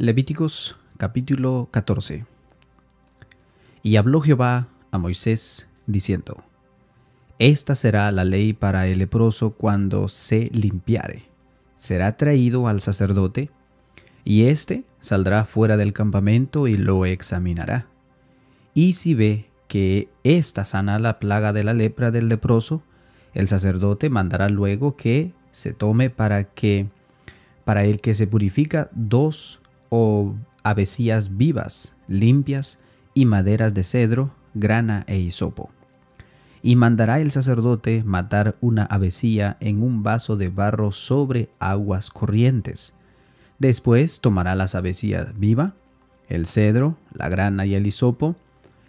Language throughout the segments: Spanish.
Levíticos capítulo 14 Y habló Jehová a Moisés diciendo, Esta será la ley para el leproso cuando se limpiare. Será traído al sacerdote, y éste saldrá fuera del campamento y lo examinará. Y si ve que ésta sana la plaga de la lepra del leproso, el sacerdote mandará luego que se tome para que para el que se purifica dos o avecías vivas, limpias, y maderas de cedro, grana e hisopo. Y mandará el sacerdote matar una avecía en un vaso de barro sobre aguas corrientes. Después tomará las avecías viva, el cedro, la grana y el hisopo,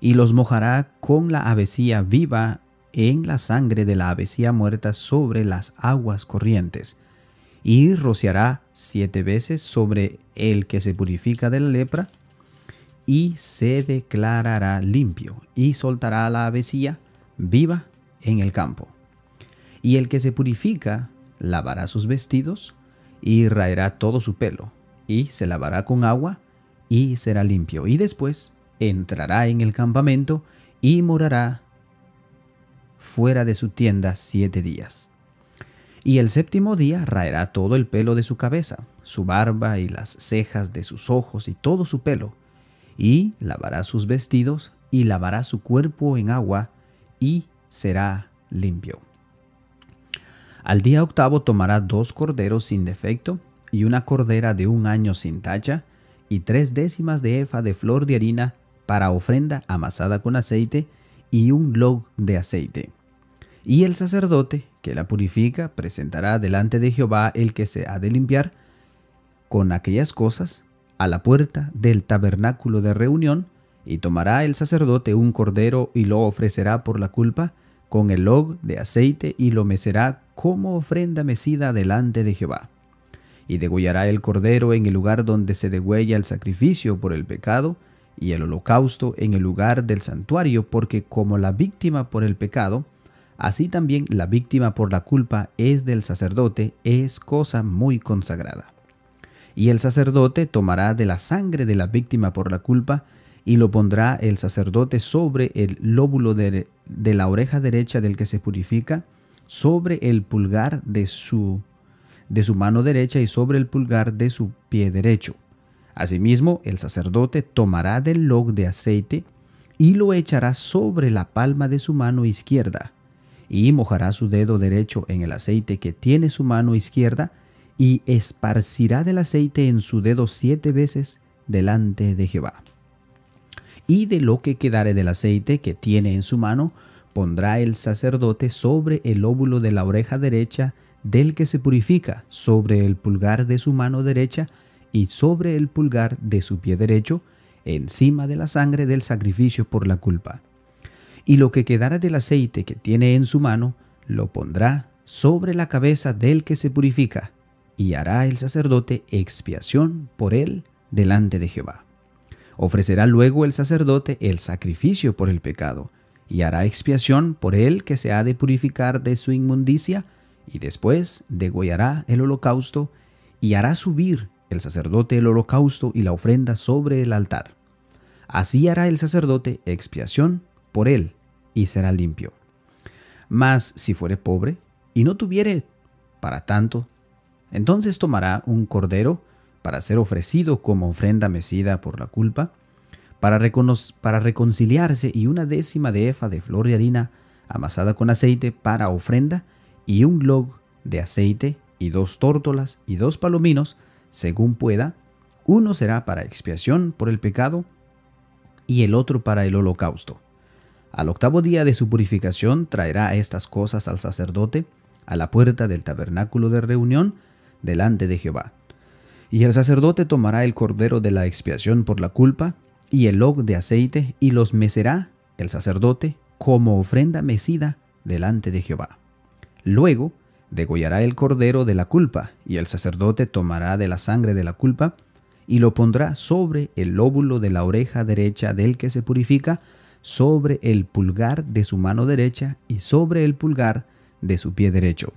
y los mojará con la avecía viva en la sangre de la avecía muerta sobre las aguas corrientes y rociará siete veces sobre el que se purifica de la lepra, y se declarará limpio, y soltará la avecía viva en el campo. Y el que se purifica lavará sus vestidos, y raerá todo su pelo, y se lavará con agua, y será limpio. Y después entrará en el campamento, y morará fuera de su tienda siete días. Y el séptimo día raerá todo el pelo de su cabeza, su barba y las cejas de sus ojos y todo su pelo, y lavará sus vestidos y lavará su cuerpo en agua, y será limpio. Al día octavo tomará dos corderos sin defecto, y una cordera de un año sin tacha, y tres décimas de efa de flor de harina para ofrenda amasada con aceite, y un log de aceite y el sacerdote que la purifica presentará delante de Jehová el que se ha de limpiar con aquellas cosas a la puerta del tabernáculo de reunión, y tomará el sacerdote un cordero y lo ofrecerá por la culpa con el log de aceite y lo mecerá como ofrenda mecida delante de Jehová. Y degollará el cordero en el lugar donde se degüella el sacrificio por el pecado, y el holocausto en el lugar del santuario, porque como la víctima por el pecado, Así también la víctima por la culpa es del sacerdote, es cosa muy consagrada. Y el sacerdote tomará de la sangre de la víctima por la culpa y lo pondrá el sacerdote sobre el lóbulo de, la oreja derecha del que se purifica, sobre el pulgar de su, de su mano derecha y sobre el pulgar de su pie derecho. Asimismo, el sacerdote tomará del log de aceite y lo echará sobre la palma de su mano izquierda y mojará su dedo derecho en el aceite que tiene su mano izquierda, y esparcirá del aceite en su dedo siete veces delante de Jehová. Y de lo que quedare del aceite que tiene en su mano, pondrá el sacerdote sobre el óvulo de la oreja derecha del que se purifica, sobre el pulgar de su mano derecha y sobre el pulgar de su pie derecho, encima de la sangre del sacrificio por la culpa y lo que quedara del aceite que tiene en su mano, lo pondrá sobre la cabeza del que se purifica, y hará el sacerdote expiación por él delante de Jehová. Ofrecerá luego el sacerdote el sacrificio por el pecado, y hará expiación por él que se ha de purificar de su inmundicia, y después degollará el holocausto, y hará subir el sacerdote el holocausto y la ofrenda sobre el altar. Así hará el sacerdote expiación por él y será limpio. Mas si fuere pobre y no tuviere para tanto, entonces tomará un cordero para ser ofrecido como ofrenda mecida por la culpa, para, para reconciliarse y una décima de efa de flor de harina amasada con aceite para ofrenda, y un log de aceite, y dos tórtolas y dos palominos, según pueda, uno será para expiación por el pecado y el otro para el holocausto. Al octavo día de su purificación traerá estas cosas al sacerdote a la puerta del tabernáculo de reunión delante de Jehová. Y el sacerdote tomará el cordero de la expiación por la culpa y el log de aceite y los mecerá el sacerdote como ofrenda mecida delante de Jehová. Luego degollará el cordero de la culpa y el sacerdote tomará de la sangre de la culpa y lo pondrá sobre el lóbulo de la oreja derecha del que se purifica sobre el pulgar de su mano derecha y sobre el pulgar de su pie derecho.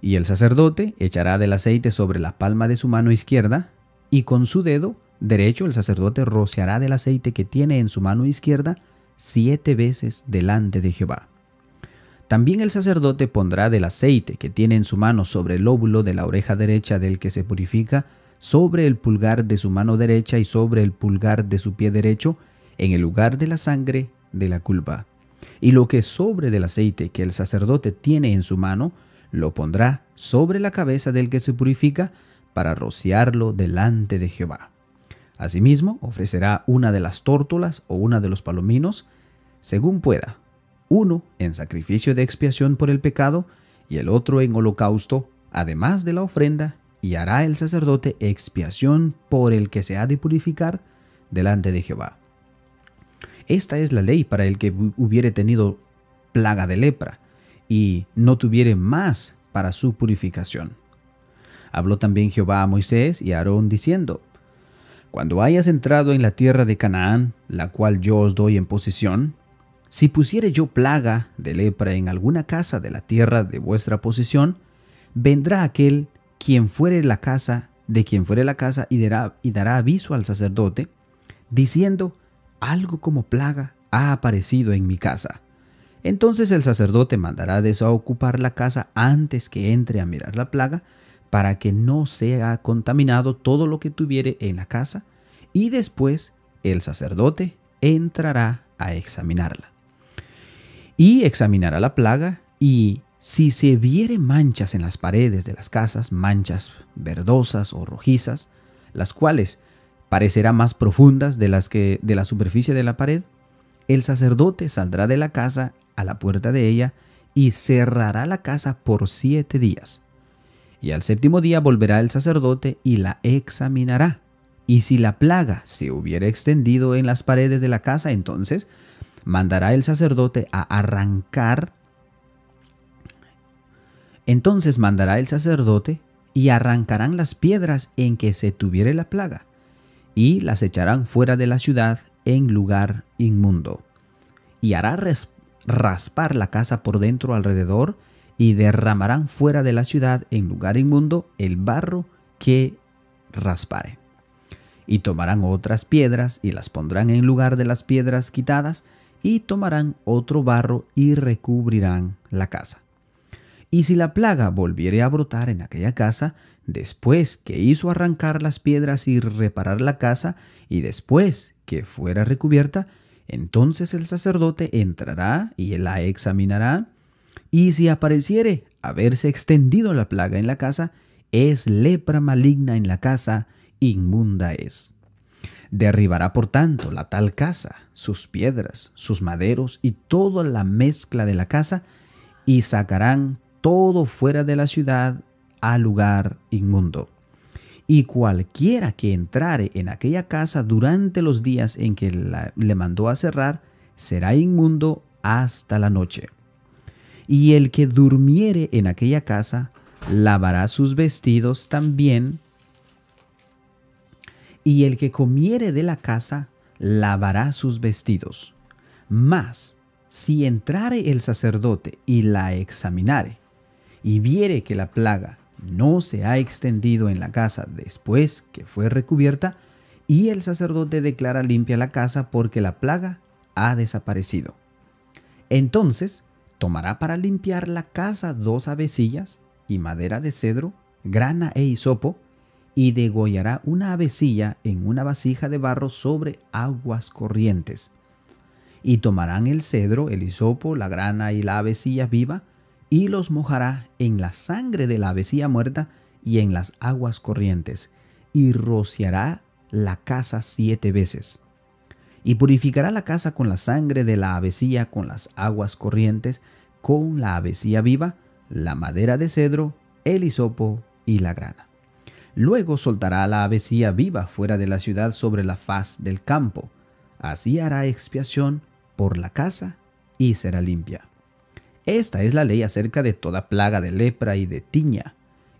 Y el sacerdote echará del aceite sobre la palma de su mano izquierda, y con su dedo derecho el sacerdote rociará del aceite que tiene en su mano izquierda siete veces delante de Jehová. También el sacerdote pondrá del aceite que tiene en su mano sobre el lóbulo de la oreja derecha del que se purifica, sobre el pulgar de su mano derecha y sobre el pulgar de su pie derecho, en el lugar de la sangre de la culpa. Y lo que sobre del aceite que el sacerdote tiene en su mano, lo pondrá sobre la cabeza del que se purifica, para rociarlo delante de Jehová. Asimismo, ofrecerá una de las tórtolas o una de los palominos, según pueda, uno en sacrificio de expiación por el pecado y el otro en holocausto, además de la ofrenda, y hará el sacerdote expiación por el que se ha de purificar delante de Jehová. Esta es la ley para el que hubiere tenido plaga de lepra y no tuviere más para su purificación. Habló también Jehová a Moisés y a Aarón diciendo, Cuando hayas entrado en la tierra de Canaán, la cual yo os doy en posesión, si pusiere yo plaga de lepra en alguna casa de la tierra de vuestra posesión, vendrá aquel quien fuere la casa, de quien fuere la casa, y dará, y dará aviso al sacerdote, diciendo, algo como plaga ha aparecido en mi casa. Entonces el sacerdote mandará desocupar la casa antes que entre a mirar la plaga, para que no sea contaminado todo lo que tuviere en la casa, y después el sacerdote entrará a examinarla y examinará la plaga y si se viere manchas en las paredes de las casas, manchas verdosas o rojizas, las cuales parecerán más profundas de las que de la superficie de la pared, el sacerdote saldrá de la casa a la puerta de ella y cerrará la casa por siete días. Y al séptimo día volverá el sacerdote y la examinará. Y si la plaga se hubiera extendido en las paredes de la casa, entonces mandará el sacerdote a arrancar. Entonces mandará el sacerdote y arrancarán las piedras en que se tuviere la plaga, y las echarán fuera de la ciudad en lugar inmundo. Y hará raspar la casa por dentro alrededor, y derramarán fuera de la ciudad en lugar inmundo el barro que raspare. Y tomarán otras piedras y las pondrán en lugar de las piedras quitadas, y tomarán otro barro y recubrirán la casa. Y si la plaga volviere a brotar en aquella casa, después que hizo arrancar las piedras y reparar la casa, y después que fuera recubierta, entonces el sacerdote entrará y la examinará, y si apareciere haberse extendido la plaga en la casa, es lepra maligna en la casa, inmunda es. Derribará por tanto la tal casa, sus piedras, sus maderos y toda la mezcla de la casa, y sacarán todo fuera de la ciudad al lugar inmundo. Y cualquiera que entrare en aquella casa durante los días en que le mandó a cerrar, será inmundo hasta la noche. Y el que durmiere en aquella casa, lavará sus vestidos también y el que comiere de la casa lavará sus vestidos. Mas, si entrare el sacerdote y la examinare, y viere que la plaga no se ha extendido en la casa después que fue recubierta, y el sacerdote declara limpia la casa porque la plaga ha desaparecido. Entonces tomará para limpiar la casa dos avecillas y madera de cedro, grana e hisopo, y degollará una avecilla en una vasija de barro sobre aguas corrientes. Y tomarán el cedro, el hisopo, la grana y la avecilla viva, y los mojará en la sangre de la avecilla muerta y en las aguas corrientes, y rociará la casa siete veces. Y purificará la casa con la sangre de la avecilla, con las aguas corrientes, con la avecilla viva, la madera de cedro, el hisopo y la grana. Luego soltará la avecilla viva fuera de la ciudad sobre la faz del campo. Así hará expiación por la casa y será limpia. Esta es la ley acerca de toda plaga de lepra y de tiña,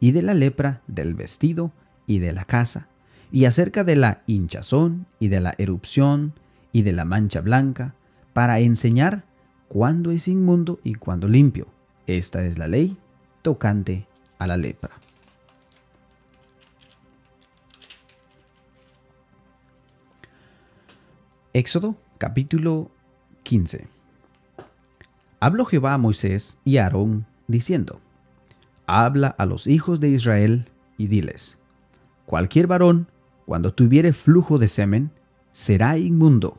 y de la lepra, del vestido y de la casa, y acerca de la hinchazón y de la erupción y de la mancha blanca, para enseñar cuándo es inmundo y cuándo limpio. Esta es la ley tocante a la lepra. Éxodo capítulo 15 Habló Jehová a Moisés y a Aarón, diciendo, Habla a los hijos de Israel y diles, Cualquier varón, cuando tuviere flujo de semen, será inmundo,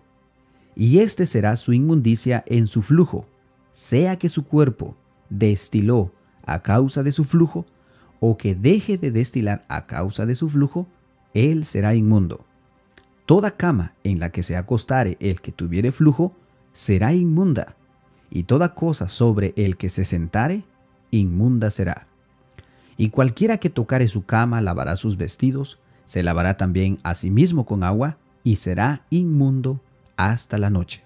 y este será su inmundicia en su flujo, sea que su cuerpo destiló a causa de su flujo, o que deje de destilar a causa de su flujo, él será inmundo. Toda cama en la que se acostare el que tuviere flujo, será inmunda y toda cosa sobre el que se sentare, inmunda será. Y cualquiera que tocare su cama lavará sus vestidos, se lavará también a sí mismo con agua, y será inmundo hasta la noche.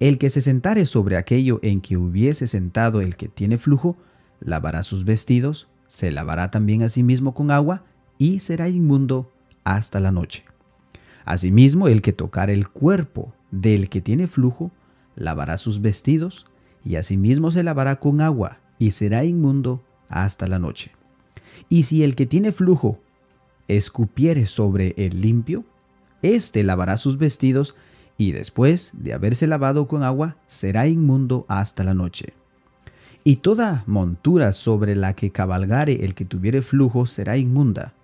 El que se sentare sobre aquello en que hubiese sentado el que tiene flujo, lavará sus vestidos, se lavará también a sí mismo con agua, y será inmundo hasta la noche. Asimismo, el que tocare el cuerpo del que tiene flujo, lavará sus vestidos, y asimismo se lavará con agua, y será inmundo hasta la noche. Y si el que tiene flujo escupiere sobre el limpio, éste lavará sus vestidos, y después de haberse lavado con agua, será inmundo hasta la noche. Y toda montura sobre la que cabalgare el que tuviere flujo será inmunda.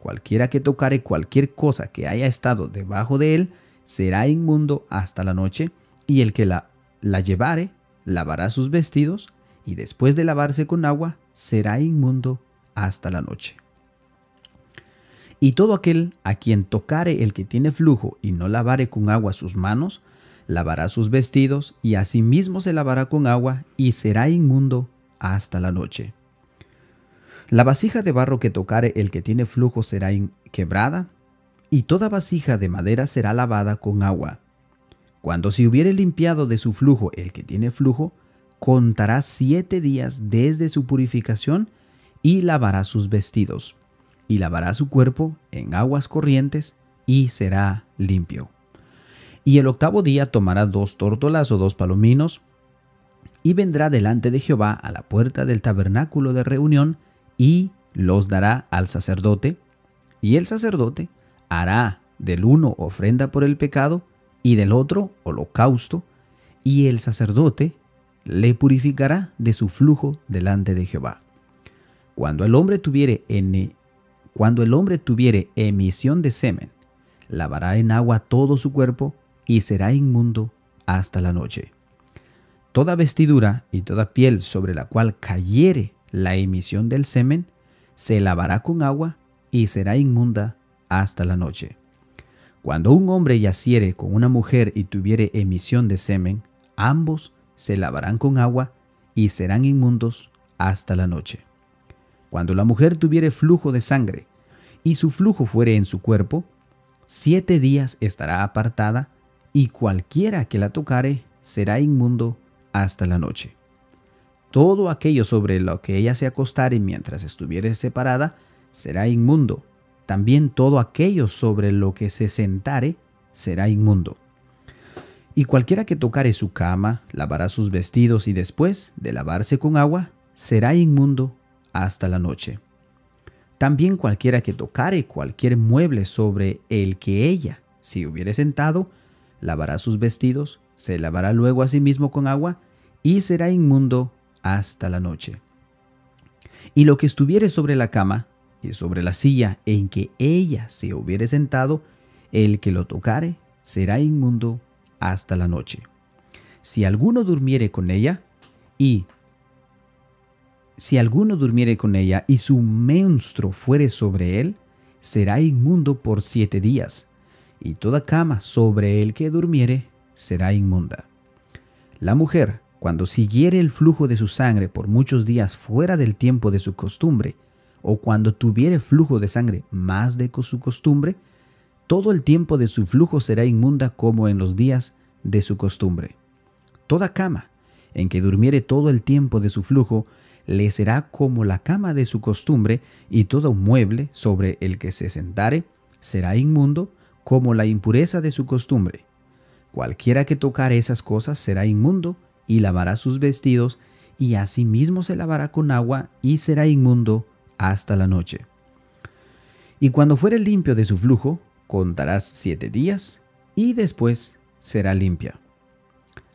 Cualquiera que tocare cualquier cosa que haya estado debajo de él, será inmundo hasta la noche, y el que la, la llevare lavará sus vestidos, y después de lavarse con agua, será inmundo hasta la noche. Y todo aquel a quien tocare el que tiene flujo y no lavare con agua sus manos, lavará sus vestidos, y asimismo se lavará con agua, y será inmundo hasta la noche. La vasija de barro que tocare el que tiene flujo será quebrada, y toda vasija de madera será lavada con agua, cuando se hubiere limpiado de su flujo el que tiene flujo, contará siete días desde su purificación y lavará sus vestidos, y lavará su cuerpo en aguas corrientes y será limpio. Y el octavo día tomará dos tórtolas o dos palominos, y vendrá delante de Jehová a la puerta del tabernáculo de reunión, y los dará al sacerdote, y el sacerdote hará del uno ofrenda por el pecado, y del otro holocausto, y el sacerdote le purificará de su flujo delante de Jehová. Cuando el hombre tuviere cuando el hombre tuviere emisión de semen, lavará en agua todo su cuerpo y será inmundo hasta la noche. Toda vestidura y toda piel sobre la cual cayere la emisión del semen, se lavará con agua y será inmunda hasta la noche. Cuando un hombre yaciere con una mujer y tuviere emisión de semen, ambos se lavarán con agua y serán inmundos hasta la noche. Cuando la mujer tuviere flujo de sangre y su flujo fuere en su cuerpo, siete días estará apartada y cualquiera que la tocare será inmundo hasta la noche. Todo aquello sobre lo que ella se acostare mientras estuviere separada será inmundo también todo aquello sobre lo que se sentare será inmundo. Y cualquiera que tocare su cama, lavará sus vestidos y después de lavarse con agua, será inmundo hasta la noche. También cualquiera que tocare cualquier mueble sobre el que ella, si hubiere sentado, lavará sus vestidos, se lavará luego a sí mismo con agua, y será inmundo hasta la noche. Y lo que estuviere sobre la cama, y sobre la silla en que ella se hubiere sentado, el que lo tocare será inmundo hasta la noche. Si alguno durmiere con ella y si alguno durmiere con ella y su menstruo fuere sobre él, será inmundo por siete días, y toda cama sobre el que durmiere será inmunda. La mujer, cuando siguiere el flujo de su sangre por muchos días fuera del tiempo de su costumbre, o cuando tuviere flujo de sangre más de su costumbre, todo el tiempo de su flujo será inmunda como en los días de su costumbre. Toda cama en que durmiere todo el tiempo de su flujo le será como la cama de su costumbre, y todo mueble sobre el que se sentare será inmundo como la impureza de su costumbre. Cualquiera que tocare esas cosas será inmundo y lavará sus vestidos, y asimismo se lavará con agua y será inmundo hasta la noche. Y cuando fuere limpio de su flujo, contarás siete días, y después será limpia.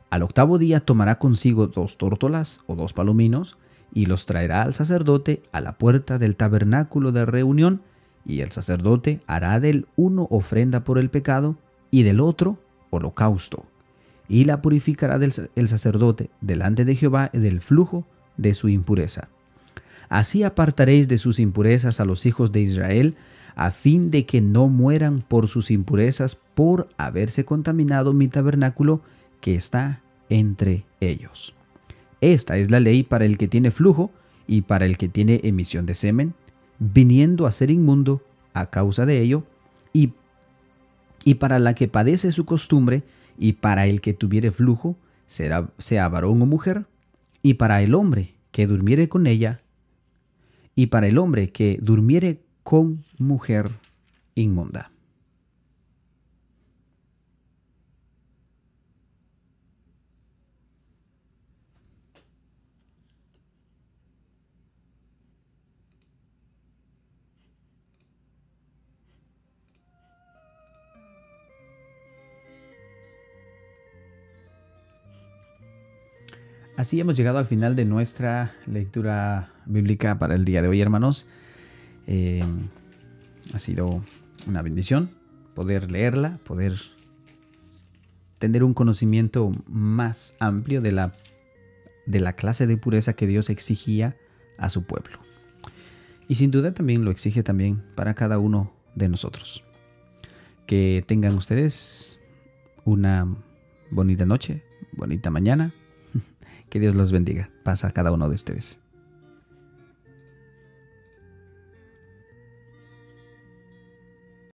Al octavo día tomará consigo dos tórtolas o dos palominos y los traerá al sacerdote a la puerta del tabernáculo de reunión, y el sacerdote hará del uno ofrenda por el pecado y del otro holocausto, y la purificará del, el sacerdote delante de Jehová del flujo de su impureza. Así apartaréis de sus impurezas a los hijos de Israel, a fin de que no mueran por sus impurezas por haberse contaminado mi tabernáculo que está entre ellos. Esta es la ley para el que tiene flujo y para el que tiene emisión de semen, viniendo a ser inmundo a causa de ello, y, y para la que padece su costumbre, y para el que tuviere flujo, será, sea varón o mujer, y para el hombre que durmiere con ella, y para el hombre que durmiere con mujer inmunda. Así hemos llegado al final de nuestra lectura bíblica para el día de hoy, hermanos. Eh, ha sido una bendición poder leerla, poder tener un conocimiento más amplio de la, de la clase de pureza que Dios exigía a su pueblo. Y sin duda también lo exige también para cada uno de nosotros. Que tengan ustedes una bonita noche, bonita mañana que Dios los bendiga. Pasa a cada uno de ustedes.